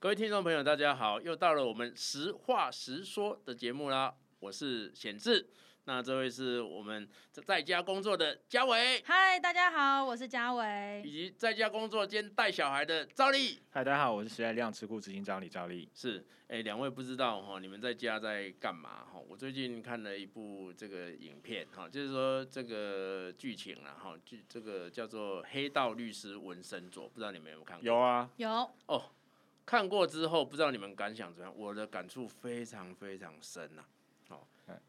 各位听众朋友，大家好，又到了我们实话实说的节目啦。我是显志，那这位是我们在家工作的嘉伟。嗨，大家好，我是嘉伟。以及在家工作兼带小孩的赵丽。嗨，大家好，我是时代力量智库执行长李赵丽。是，哎，两位不知道哈，你们在家在干嘛哈？我最近看了一部这个影片哈，就是说这个剧情啊哈，剧这个叫做《黑道律师纹身佐》，不知道你们有没有看过？有啊，有哦。看过之后，不知道你们感想怎么样？我的感触非常非常深呐、啊。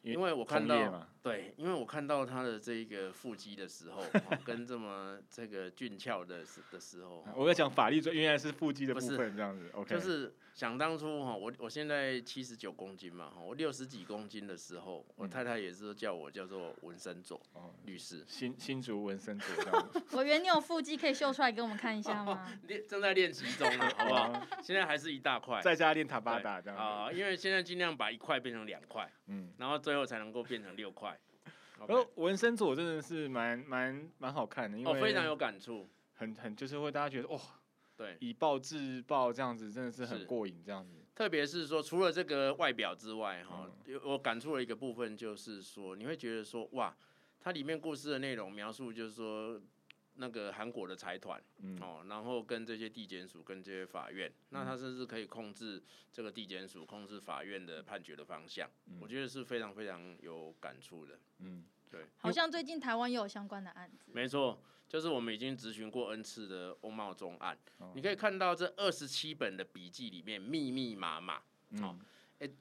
因为我看到，对，因为我看到他的这一个腹肌的时候，跟这么 这个俊俏的时的时候，我在讲法律，原来是腹肌的部分，这样子，OK，就是想当初哈，我我现在七十九公斤嘛，哈，我六十几公斤的时候，我太太也是叫我叫做文森佐律师，新新竹纹身佐这样。我以为你有腹肌可以秀出来给我们看一下吗？练正在练习中呢，好不好？现在还是一大块，在家练塔巴达这样啊，因为现在尽量把一块变成两块，嗯，然后最后才能够变成六块。然后文森佐真的是蛮蛮蛮好看的，因为非常有感触，很很就是会大家觉得哇，对，以暴制暴这样子真的是很过瘾这样子。特别是说除了这个外表之外，哈，我感触了一个部分就是说，你会觉得说哇，它里面故事的内容描述就是说。那个韩国的财团，嗯、哦，然后跟这些地检署跟这些法院，嗯、那他甚至可以控制这个地检署、控制法院的判决的方向，嗯、我觉得是非常非常有感触的。嗯，对。好像最近台湾也有相关的案子。没错，就是我们已经咨询过 N 次的翁茂钟案，哦、你可以看到这二十七本的笔记里面密密麻麻，嗯、哦，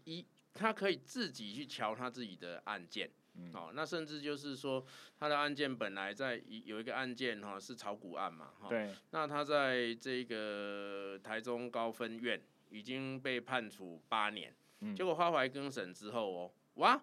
一他可以自己去瞧他自己的案件。哦，那甚至就是说，他的案件本来在有一个案件哈是炒股案嘛，哈，对，那他在这个台中高分院已经被判处八年，嗯、结果发回更审之后哦，哇，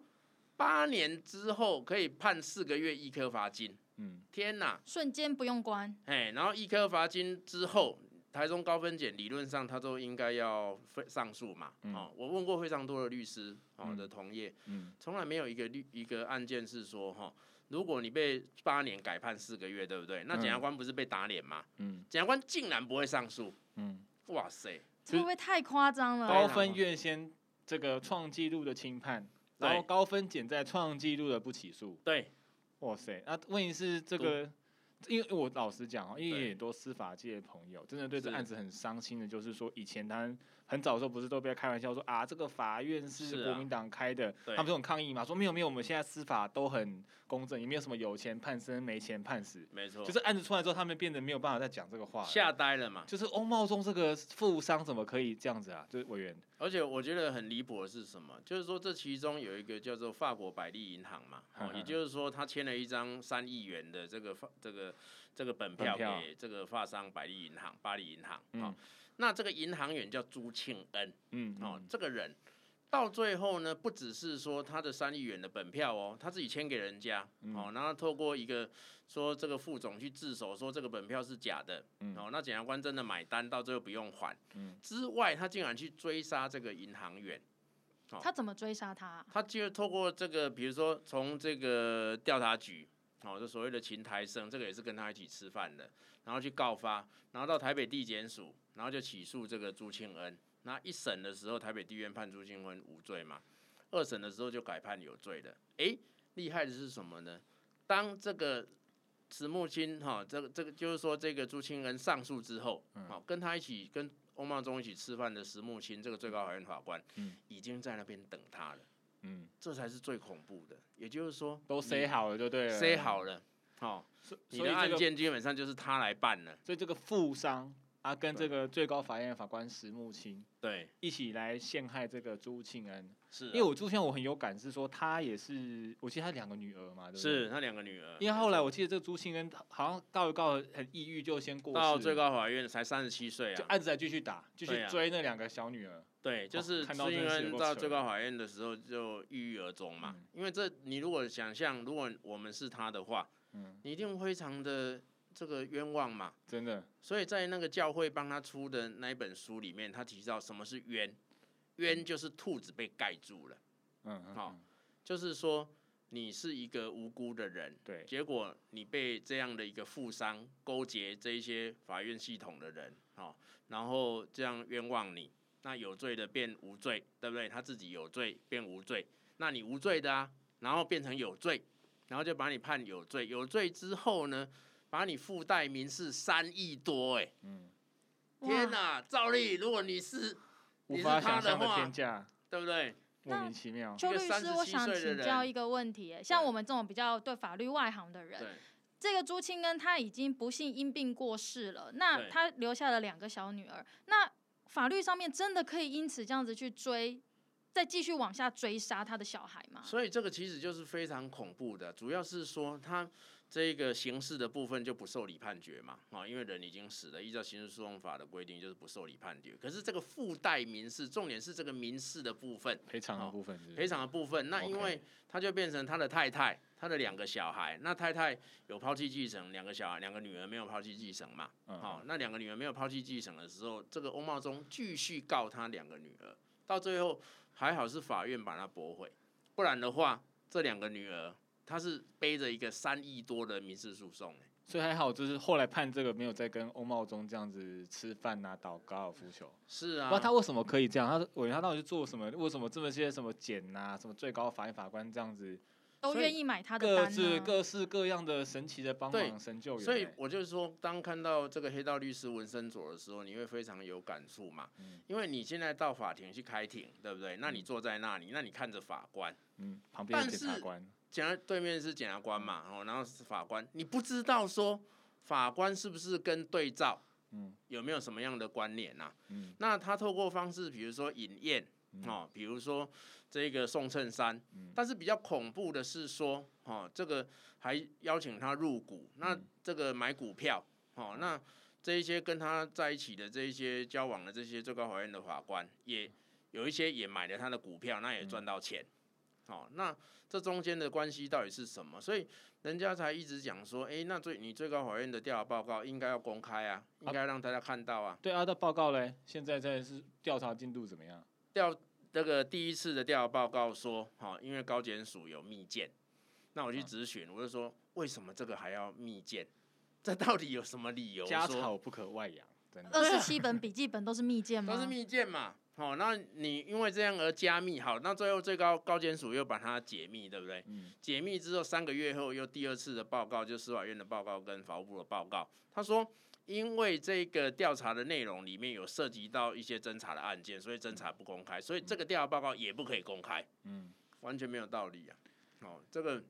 八年之后可以判四个月一颗罚金，嗯，天哪，瞬间不用关，哎，然后一颗罚金之后。台中高分检理论上他都应该要上诉嘛，哦，我问过非常多的律师哦的同业，从来没有一个律一个案件是说哈，如果你被八年改判四个月，对不对？那检察官不是被打脸吗？嗯，检察官竟然不会上诉，嗯，哇塞，这会不会太夸张了？高分院先这个创纪录的轻判，然后高分检再创纪录的不起诉，对，哇塞，那问题是这个。因为我老实讲，因为很多司法界的朋友真的对这案子很伤心的，就是说以前他很早的时候不是都被开玩笑说啊，这个法院是国民党开的，他们这种抗议嘛，说没有没有，我们现在司法都很公正，也没有什么有钱判生，没钱判死，没错。就是案子出来之后，他们变得没有办法再讲这个话，吓呆了嘛。就是欧茂忠这个富商怎么可以这样子啊？就是委员。而且我觉得很离谱的是什么？就是说这其中有一个叫做法国百利银行嘛，哦，也就是说他签了一张三亿元的这个法这个。这个本票给这个法商百利银行、巴黎银行，嗯、哦，那这个银行员叫朱庆恩，嗯，哦，这个人到最后呢，不只是说他的三亿元的本票哦，他自己签给人家，嗯、哦，然后透过一个说这个副总去自首，说这个本票是假的，嗯、哦，那检察官真的买单，到最后不用还，嗯，之外，他竟然去追杀这个银行员，哦、他怎么追杀他？他就透过这个，比如说从这个调查局。哦，这所谓的秦台生，这个也是跟他一起吃饭的，然后去告发，然后到台北地检署，然后就起诉这个朱庆恩。那一审的时候，台北地院判朱庆恩无罪嘛，二审的时候就改判有罪的。诶，厉害的是什么呢？当这个石木清哈，这个这个就是说这个朱庆恩上诉之后，好，跟他一起跟欧茂忠一起吃饭的石木清，这个最高法院法官，已经在那边等他了。嗯，这才是最恐怖的，也就是说都塞好了就对了，塞好了，好，你的案件基本上就是他来办了，所以这个富商啊，跟这个最高法院法官石木清对。一起来陷害这个朱庆恩，是因为我朱庆恩我很有感，是说他也是，我记得他两个女儿嘛，对不对？是他两个女儿，因为后来我记得这个朱庆恩好像告一告很抑郁，就先过世，到最高法院才三十七岁啊，就案子还继续打，继续追那两个小女儿。对，就是朱庆恩到最高法院的时候就郁郁而终嘛。因为这，你如果想象，如果我们是他的话，嗯，你一定非常的这个冤枉嘛。真的。所以在那个教会帮他出的那一本书里面，他提到什么是冤？冤就是兔子被盖住了。嗯，好，就是说你是一个无辜的人，对，结果你被这样的一个富商勾结这一些法院系统的人，好，然后这样冤枉你，那有罪的变无罪，对不对？他自己有罪变无罪，那你无罪的啊，然后变成有罪，然后就把你判有罪，有罪之后呢，把你附带民事三亿多，哎，嗯，天哪，赵丽，如果你是你是他的话，对不对？莫名其妙。邱律师，我想请教一个问题，像我们这种比较对法律外行的人，这个朱清恩他已经不幸因病过世了，那他留下了两个小女儿，那法律上面真的可以因此这样子去追，再继续往下追杀他的小孩吗？所以这个其实就是非常恐怖的，主要是说他。这个刑事的部分就不受理判决嘛，啊，因为人已经死了，依照刑事诉讼法的规定就是不受理判决。可是这个附带民事，重点是这个民事的部分，赔偿的部分是是，赔偿的部分。那因为他就变成他的太太，他的两个小孩，那太太有抛弃继承，两个小孩，两个女儿没有抛弃继承嘛，好，那两个女儿没有抛弃继承的时候，这个欧茂忠继续告他两个女儿，到最后还好是法院把他驳回，不然的话，这两个女儿。他是背着一个三亿多的民事诉讼，所以还好，就是后来判这个没有再跟欧茂忠这样子吃饭啊、打高尔夫球。是啊，不知道他为什么可以这样？他委员他到底是做什么？为什么这么些什么检啊、什么最高法院法官这样子都愿意买他的单？各式各式各样的神奇的帮忙神救援。所以我就是说，当看到这个黑道律师文森佐的时候，你会非常有感触嘛？嗯，因为你现在到法庭去开庭，对不对？那你坐在那里，那你看着法官，嗯，旁边的检察官。检察对面是检察官嘛，哦，然后是法官，你不知道说法官是不是跟对照，嗯，有没有什么样的关联呐？嗯，那他透过方式，比如说饮宴，哦，比如说这个送衬衫，但是比较恐怖的是说，哦，这个还邀请他入股，那这个买股票，哦，那这一些跟他在一起的这一些交往的这些最高法院的法官，也有一些也买了他的股票，那也赚到钱。好，那这中间的关系到底是什么？所以人家才一直讲说，哎、欸，那最你最高法院的调查报告应该要公开啊，应该让大家看到啊。对啊，的报告嘞，现在在是调查进度怎么样？调这个第一次的调查报告说，好，因为高检署有密件，那我去质询，我就说为什么这个还要密件？这到底有什么理由？家丑不可外扬，真的。二十七本笔记本都是密件吗？都是密件嘛。好、哦，那你因为这样而加密，好，那最后最高高检署又把它解密，对不对？嗯。解密之后三个月后又第二次的报告，就司法院的报告跟法务部的报告，他说因为这个调查的内容里面有涉及到一些侦查的案件，所以侦查不公开，所以这个调查报告也不可以公开。嗯。完全没有道理啊！哦，这个。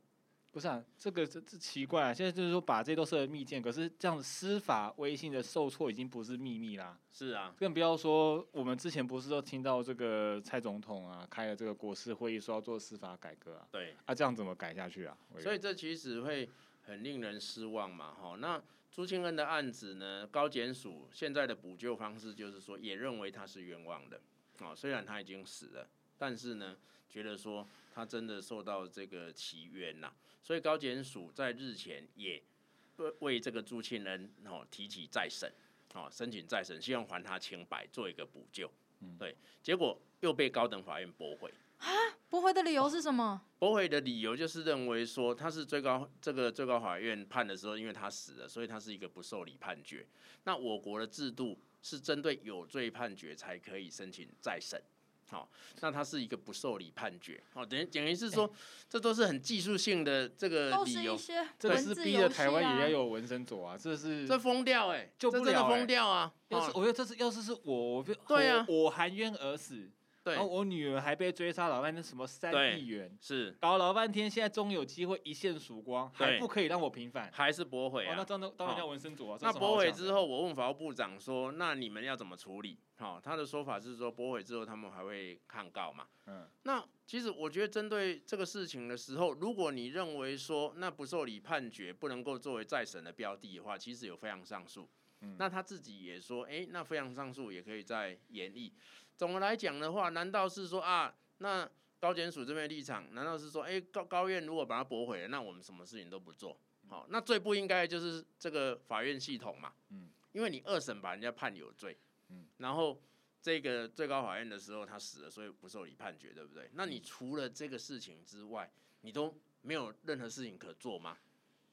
不是啊，这个这这奇怪啊！现在就是说把这些都设为密件，可是这样司法微信的受挫已经不是秘密啦。是啊，更不要说我们之前不是都听到这个蔡总统啊开了这个国事会议，说要做司法改革啊。对。啊，这样怎么改下去啊？所以这其实会很令人失望嘛。哈，那朱庆恩的案子呢，高检署现在的补救方式就是说，也认为他是冤枉的。啊，虽然他已经死了，但是呢，觉得说他真的受到这个奇冤呐。所以高检署在日前也为这个朱庆恩哦提起再审，哦申请再审，希望还他清白，做一个补救。对，结果又被高等法院驳回。啊，驳回的理由是什么？驳回的理由就是认为说他是最高这个最高法院判的时候，因为他死了，所以他是一个不受理判决。那我国的制度是针对有罪判决才可以申请再审。好，那他是一个不受理判决。好，等于等于是说，这都是很技术性的这个理由。这个是逼着台湾也要有纹身左啊，这是这疯掉哎，就不了疯掉啊！要是我觉得这是要是是我，我对啊，我含冤而死。然后我女儿还被追杀，老半天什么三亿元，是搞老半天，现在终有机会一线曙光，还不可以让我平反，还是驳回啊？那当当然叫文森佐啊。那驳回之后，我问法务部长说：“那你们要怎么处理？”好，他的说法是说，驳回之后他们还会抗告嘛？嗯。那其实我觉得针对这个事情的时候，如果你认为说那不受理判决不能够作为再审的标的的话，其实有非常上诉。嗯。那他自己也说：“哎，那非常上诉也可以再研议。”总的来讲的话，难道是说啊，那高检署这边立场，难道是说，哎、欸，高高院如果把它驳回了，那我们什么事情都不做？好，那最不应该就是这个法院系统嘛，嗯，因为你二审把人家判有罪，嗯，然后这个最高法院的时候他死了，所以不受理判决，对不对？那你除了这个事情之外，你都没有任何事情可做吗？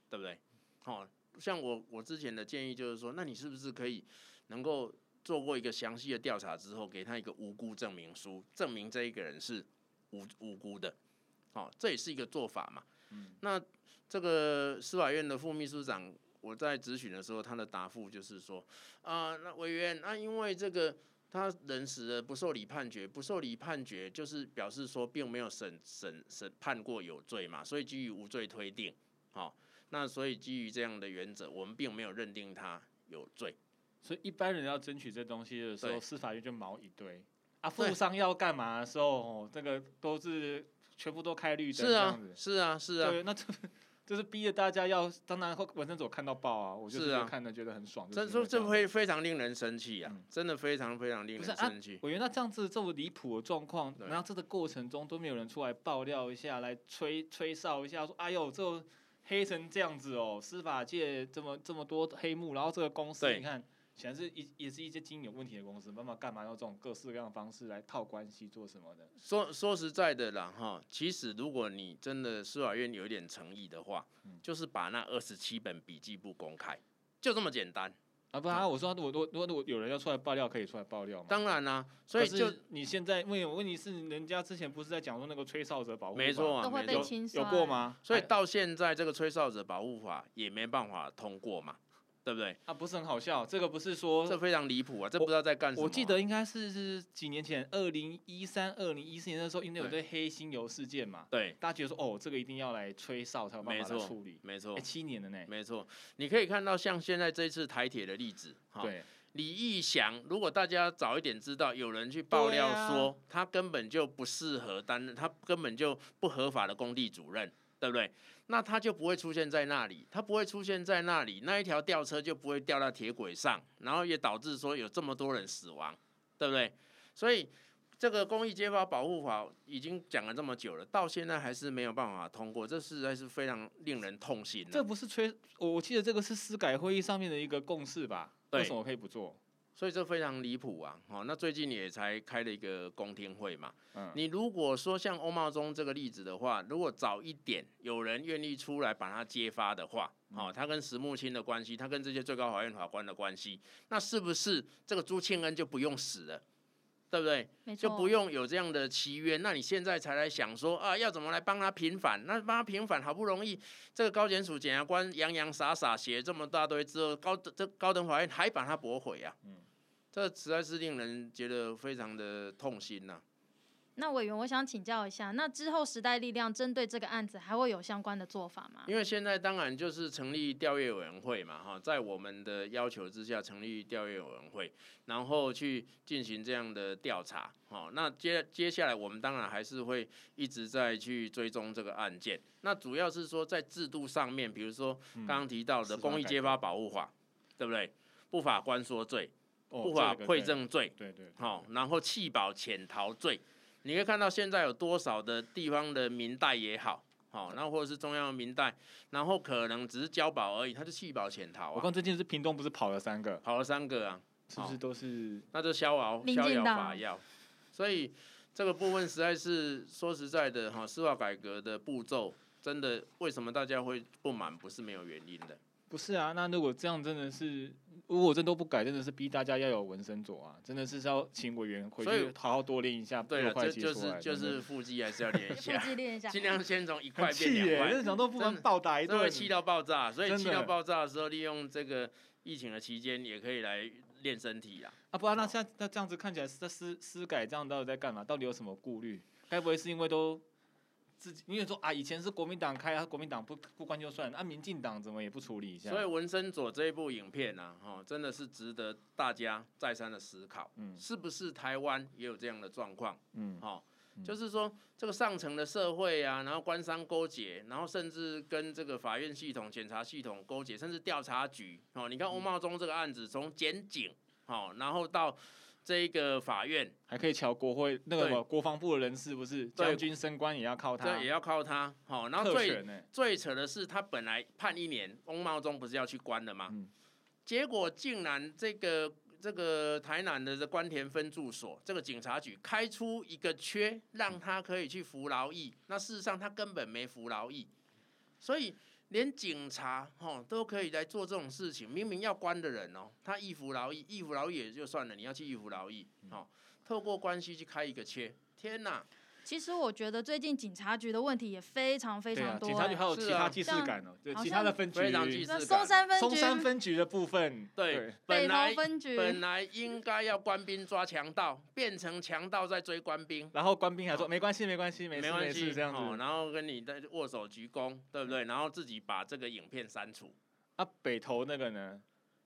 对不对？哦，像我我之前的建议就是说，那你是不是可以能够做过一个详细的调查之后，给他一个无辜证明书，证明这一个人是无无辜的？哦，这也是一个做法嘛。嗯，那这个司法院的副秘书长，我在咨询的时候，他的答复就是说，啊、呃，那委员，那、啊、因为这个。他人死了，不受理判决，不受理判决就是表示说并没有审审审判过有罪嘛，所以基于无罪推定，好，那所以基于这样的原则，我们并没有认定他有罪。所以一般人要争取这东西的时候，司法院就毛一堆啊，富商要干嘛的时候，哦，这个都是全部都开绿灯，是啊，是啊，是啊，对，那这。就是逼着大家要，当然后文森佐看到报啊，我就是看的觉得很爽。这这这会非常令人生气啊、嗯，真的非常非常令人生气。我觉得那这样子这么离谱的状况，然后这个过程中都没有人出来爆料一下，来吹吹哨一下，说哎呦这黑成这样子哦，司法界这么这么多黑幕，然后这个公司你看。显然是一也是一些经营有问题的公司，妈妈干嘛用这种各式各样的方式来套关系做什么的？说说实在的啦，哈，其实如果你真的司法院有一点诚意的话，嗯、就是把那二十七本笔记簿公开，就这么简单啊！不啊，我说我我我我有人要出来爆料，可以出来爆料吗？当然啦、啊，所以就你现在问问题是，人家之前不是在讲说那个吹哨者保护法没错啊，没错，有过吗？所以到现在这个吹哨者保护法也没办法通过嘛。对不对？啊，不是很好笑，这个不是说这非常离谱啊，这不知道在干什么、啊我。我记得应该是是几年前，二零一三、二零一四年的时候，因为有对黑心油事件嘛，对，大家觉得说哦，这个一定要来吹哨才有办法来处理，没错，哎，七年的呢，没错。你可以看到像现在这次台铁的例子，哈，对，李义祥，如果大家早一点知道，有人去爆料说、啊、他根本就不适合担任，他根本就不合法的工地主任，对不对？那他就不会出现在那里，他不会出现在那里，那一条吊车就不会掉到铁轨上，然后也导致说有这么多人死亡，对不对？所以这个公益揭发保护法已经讲了这么久了，到现在还是没有办法通过，这实在是非常令人痛心。这不是吹，我记得这个是司改会议上面的一个共识吧？为什么可以不做？所以这非常离谱啊！哦，那最近也才开了一个公听会嘛。嗯，你如果说像欧茂忠这个例子的话，如果早一点有人愿意出来把他揭发的话，哦，他跟石木清的关系，他跟这些最高法院法官的关系，那是不是这个朱庆恩就不用死了？对不对？就不用有这样的契约。那你现在才来想说啊，要怎么来帮他平反？那帮他平反好不容易，这个高检署检察官洋洋洒洒写了这么大堆之后，高这高等法院还把他驳回啊？嗯。这实在是令人觉得非常的痛心呐、啊。那委员，我想请教一下，那之后时代力量针对这个案子还会有相关的做法吗？因为现在当然就是成立调阅委员会嘛，哈，在我们的要求之下成立调阅委员会，然后去进行这样的调查，哈。那接接下来我们当然还是会一直在去追踪这个案件。那主要是说在制度上面，比如说刚刚提到的公益揭发保护法，对不对？不法官说罪。不法馈赠罪，对对，好，然后弃保潜逃罪，你可以看到现在有多少的地方的民代也好，好，然后或者是中央的民代，然后可能只是交保而已，他就弃保潜逃啊。我看最近是屏东不是跑了三个，跑了三个啊，是不是都是？那就逍遥逍遥法药，所以这个部分实在是说实在的哈，司法改革的步骤真的为什么大家会不满，不是没有原因的。不是啊，那如果这样真的是，如果这都不改，真的是逼大家要有纹身做啊，真的是要请委员回去好好多练一下。对了，这就是就是腹肌还是要练一下，腹肌练一下，尽量先从一块变两块。想都不能暴打一顿，会气到爆炸，所以气到爆炸的时候，利用这个疫情的期间，也可以来练身体啊。啊，不然那像那这样子看起来，这私私改这样到底在干嘛？到底有什么顾虑？该不会是因为都？自己，因为说啊，以前是国民党开啊，国民党不不关就算了，那、啊、民进党怎么也不处理一下？所以文森佐这一部影片呢、啊，哈，真的是值得大家再三的思考，嗯，是不是台湾也有这样的状况？嗯，哈，就是说这个上层的社会啊，然后官商勾结，然后甚至跟这个法院系统、检察系统勾结，甚至调查局，哦，你看欧茂忠这个案子，从检警，哦，然后到。这一个法院还可以瞧国会那个什么国防部的人士不是将军升官也要靠他，对，也要靠他。好，然后最最扯的是，他本来判一年，翁茂忠不是要去关的吗？嗯、结果竟然这个这个台南的这关田分驻所这个警察局开出一个缺，让他可以去服劳役。那事实上他根本没服劳役，所以连警察哦都可以来做这种事情，明明要关的人哦，他易服劳役，易服劳役也就算了，你要去易服劳役，哦，透过关系去开一个切，天哪！其实我觉得最近警察局的问题也非常非常多，警察局还有其他既视感哦，对，其他的分局，那松山分局，松山分局的部分，对，北投分局本来应该要官兵抓强盗，变成强盗在追官兵，然后官兵还说没关系，没关系，没关系，这样子，然后跟你的握手鞠躬，对不对？然后自己把这个影片删除。啊，北投那个呢？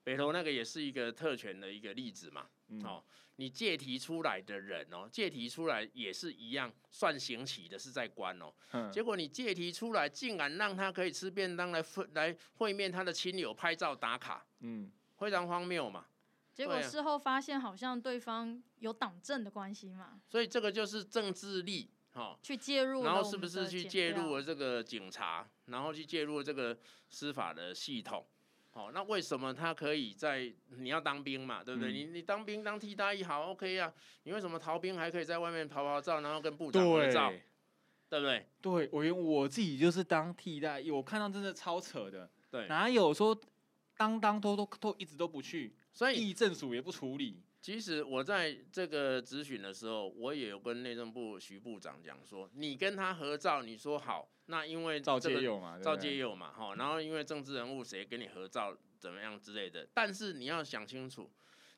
北投那个也是一个特权的一个例子嘛，哦。你借题出来的人哦，借题出来也是一样算刑期的，是在关哦。嗯。结果你借题出来，竟然让他可以吃便当来会来会面他的亲友拍照打卡，嗯，非常荒谬嘛。结果事后发现，好像对方有党政的关系嘛。所以这个就是政治力哈，去介入，然后是不是去介入了这个警察，然后去介入了这个司法的系统？哦，那为什么他可以在你要当兵嘛，对不对？嗯、你你当兵当替代役好 OK 呀、啊，你为什么逃兵还可以在外面跑跑照，然后跟部长合照，对，对不对？对，我因为我自己就是当替代役，我看到真的超扯的，对，哪有说当当都都都一直都不去，所以议政署也不处理。其实我在这个咨询的时候，我也有跟内政部徐部长讲说，你跟他合照，你说好，那因为赵介佑嘛，赵介佑嘛，哈，然后因为政治人物谁跟你合照怎么样之类的，但是你要想清楚，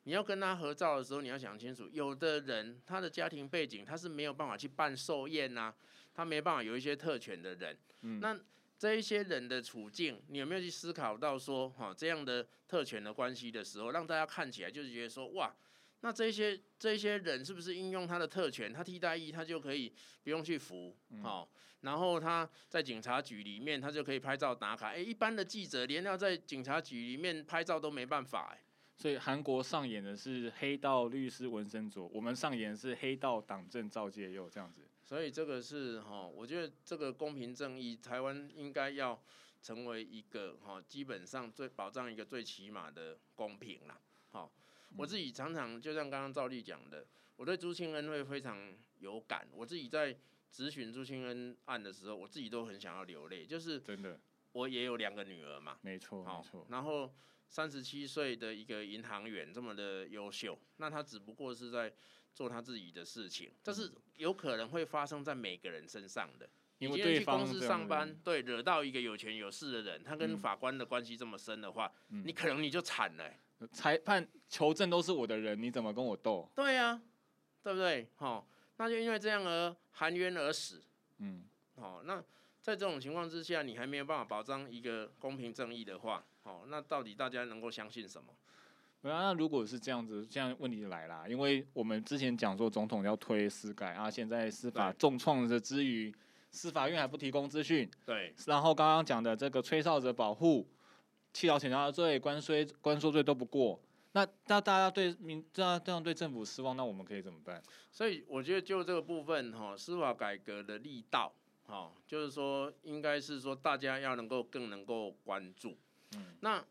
你要跟他合照的时候，你要想清楚，有的人他的家庭背景他是没有办法去办寿宴呐，他没办法有一些特权的人，嗯，那这一些人的处境，你有没有去思考到说，哈，这样的特权的关系的时候，让大家看起来就是觉得说，哇。那这些这些人是不是应用他的特权，他替代役他就可以不用去服，好、嗯，然后他在警察局里面他就可以拍照打卡，哎、欸，一般的记者连要在警察局里面拍照都没办法，哎，所以韩国上演的是黑道律师文森佐，我们上演的是黑道党政赵介佑这样子，所以这个是哈，我觉得这个公平正义，台湾应该要成为一个哈，基本上最保障一个最起码的公平啦，好。我自己常常就像刚刚赵丽讲的，我对朱庆恩会非常有感。我自己在咨询朱庆恩案的时候，我自己都很想要流泪。就是真的，我也有两个女儿嘛，没错，没错。然后三十七岁的一个银行员这么的优秀，那他只不过是在做他自己的事情，这是有可能会发生在每个人身上的。你今天去公司上班，对，惹到一个有权有势的人，他跟法官的关系这么深的话，你可能你就惨了。裁判求证都是我的人，你怎么跟我斗？对呀、啊，对不对？好，那就因为这样而含冤而死。嗯，好，那在这种情况之下，你还没有办法保障一个公平正义的话，好，那到底大家能够相信什么？那如果是这样子，这样问题就来啦，因为我们之前讲说总统要推司改啊，现在司法重创的之余，司法院还不提供资讯。对，然后刚刚讲的这个吹哨者保护。弃劳潜逃罪、关税关税罪都不过，那那大家对民这样这样对政府失望，那我们可以怎么办？所以我觉得就这个部分哈，司法改革的力道哈，就是说应该是说大家要能够更能够关注。嗯，那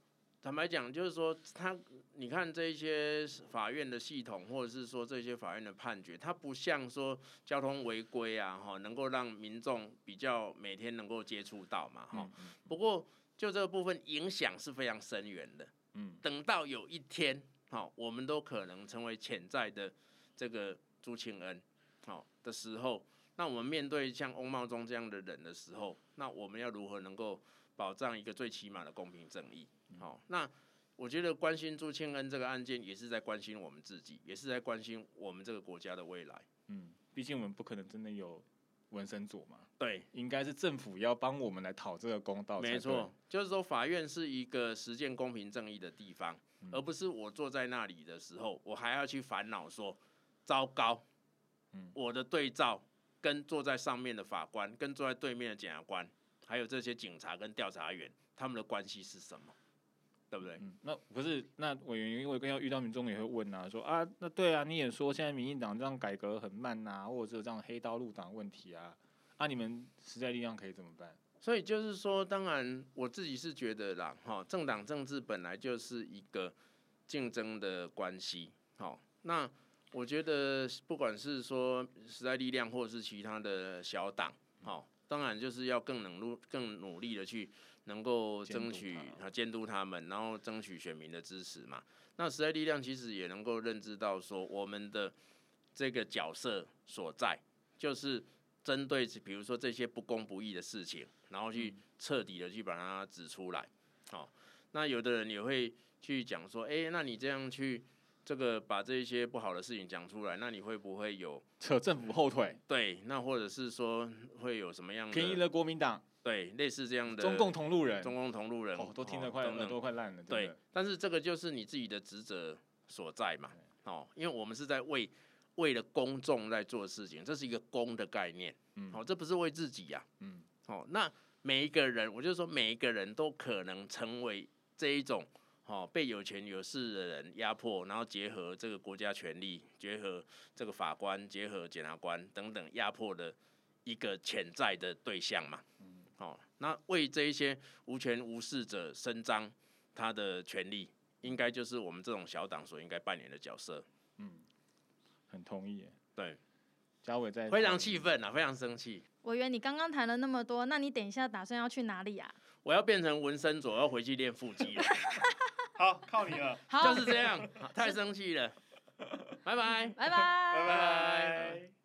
坦白讲，就是说他你看这一些法院的系统，或者是说这些法院的判决，它不像说交通违规啊哈，能够让民众比较每天能够接触到嘛哈。不过。就这个部分影响是非常深远的，嗯，等到有一天，好，我们都可能成为潜在的这个朱庆恩，好的时候，那我们面对像翁茂忠这样的人的时候，那我们要如何能够保障一个最起码的公平正义？好，那我觉得关心朱庆恩这个案件，也是在关心我们自己，也是在关心我们这个国家的未来。嗯，毕竟我们不可能真的有。文森佐嘛，对，应该是政府要帮我们来讨这个公道。没错，就是说法院是一个实践公平正义的地方，嗯，而不是我坐在那里的时候，我还要去烦恼说，糟糕，嗯，我的对照跟坐在上面的法官，跟坐在对面的检察官，还有这些警察跟调查员，他们的关系是什么？对不对？嗯，那不是那委员，因为跟要遇到民众也会问啊，说啊，那对啊，你也说现在民进党这样改革很慢呐，啊，或者是这样黑道入党问题啊，啊，你们实在力量可以怎么办？所以就是说，当然我自己是觉得啦，哈，政党政治本来就是一个竞争的关系，好，那我觉得不管是说时代力量或者是其他的小党，好，当然就是要更能努更努力的去能够争取啊监督他们，然后争取选民的支持嘛。那时代力量其实也能够认知到说，我们的这个角色所在，就是针对比如说这些不公不义的事情，然后去彻底的去把它指出来。好，那有的人也会去讲说，哎，那你这样去。这个把这些不好的事情讲出来，那你会不会有扯政府后腿？对，那或者是说会有什么样的便宜了国民党？对，类似这样的中共同路人，中共同路人，哦、都听得快，耳朵快烂了。对，但是这个就是你自己的职责所在嘛。哦，因为我们是在为为了公众在做事情，这是一个公的概念。嗯，好、哦，这不是为自己呀、啊。嗯，好、哦，那每一个人，我就说每一个人都可能成为这一种。哦，被有权有势的人压迫，然后结合这个国家权力，结合这个法官，结合检察官等等压迫的一个潜在的对象嘛。嗯，哦，那为这一些无权无势者伸张他的权利，应该就是我们这种小党所应该扮演的角色。嗯，很同意。对，嘉伟在非常气愤啊，非常生气。委员，你刚刚谈了那么多，那你等一下打算要去哪里啊？我要变成纹身左，要回去练腹肌了。好，靠你了，好，就是这样，太生气了，拜拜，拜拜，拜拜。